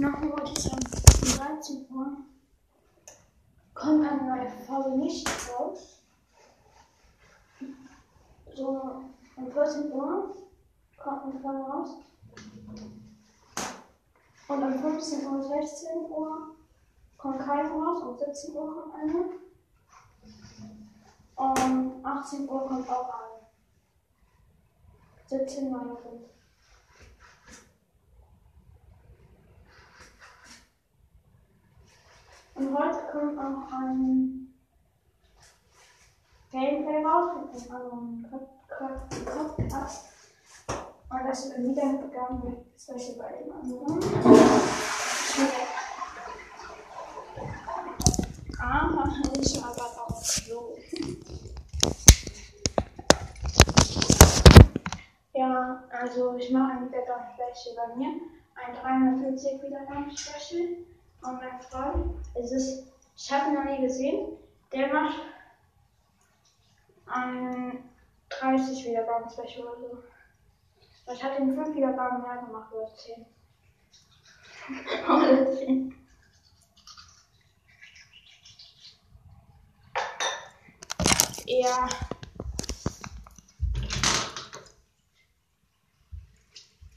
Wollte ich sagen, um 13 Uhr kommt eine neue Folge nicht raus. So um 14 Uhr kommt eine Folge raus. Und um 15 Uhr, 16 Uhr kommt keine raus. Um 17 Uhr kommt eine. Um 18 Uhr kommt auch eine. 17 Uhr. Und heute kommt auch ein Gameplay raus mit einem Podcast. Und das ist wieder gegangen mit solche bei dem anderen. Aber ich gerade auf Klo. Ja, also ich mache ein Wiedergaben-Special bei mir. Ein 340 Wiedergaben-Special. Und mein Freund, es ist, ich habe ihn noch nie gesehen, der macht ein 30 Wiedergaben-Special oder so. Ich hatte ihn 5 Wiedergaben mehr gemacht oder 10. oder 10. Ja.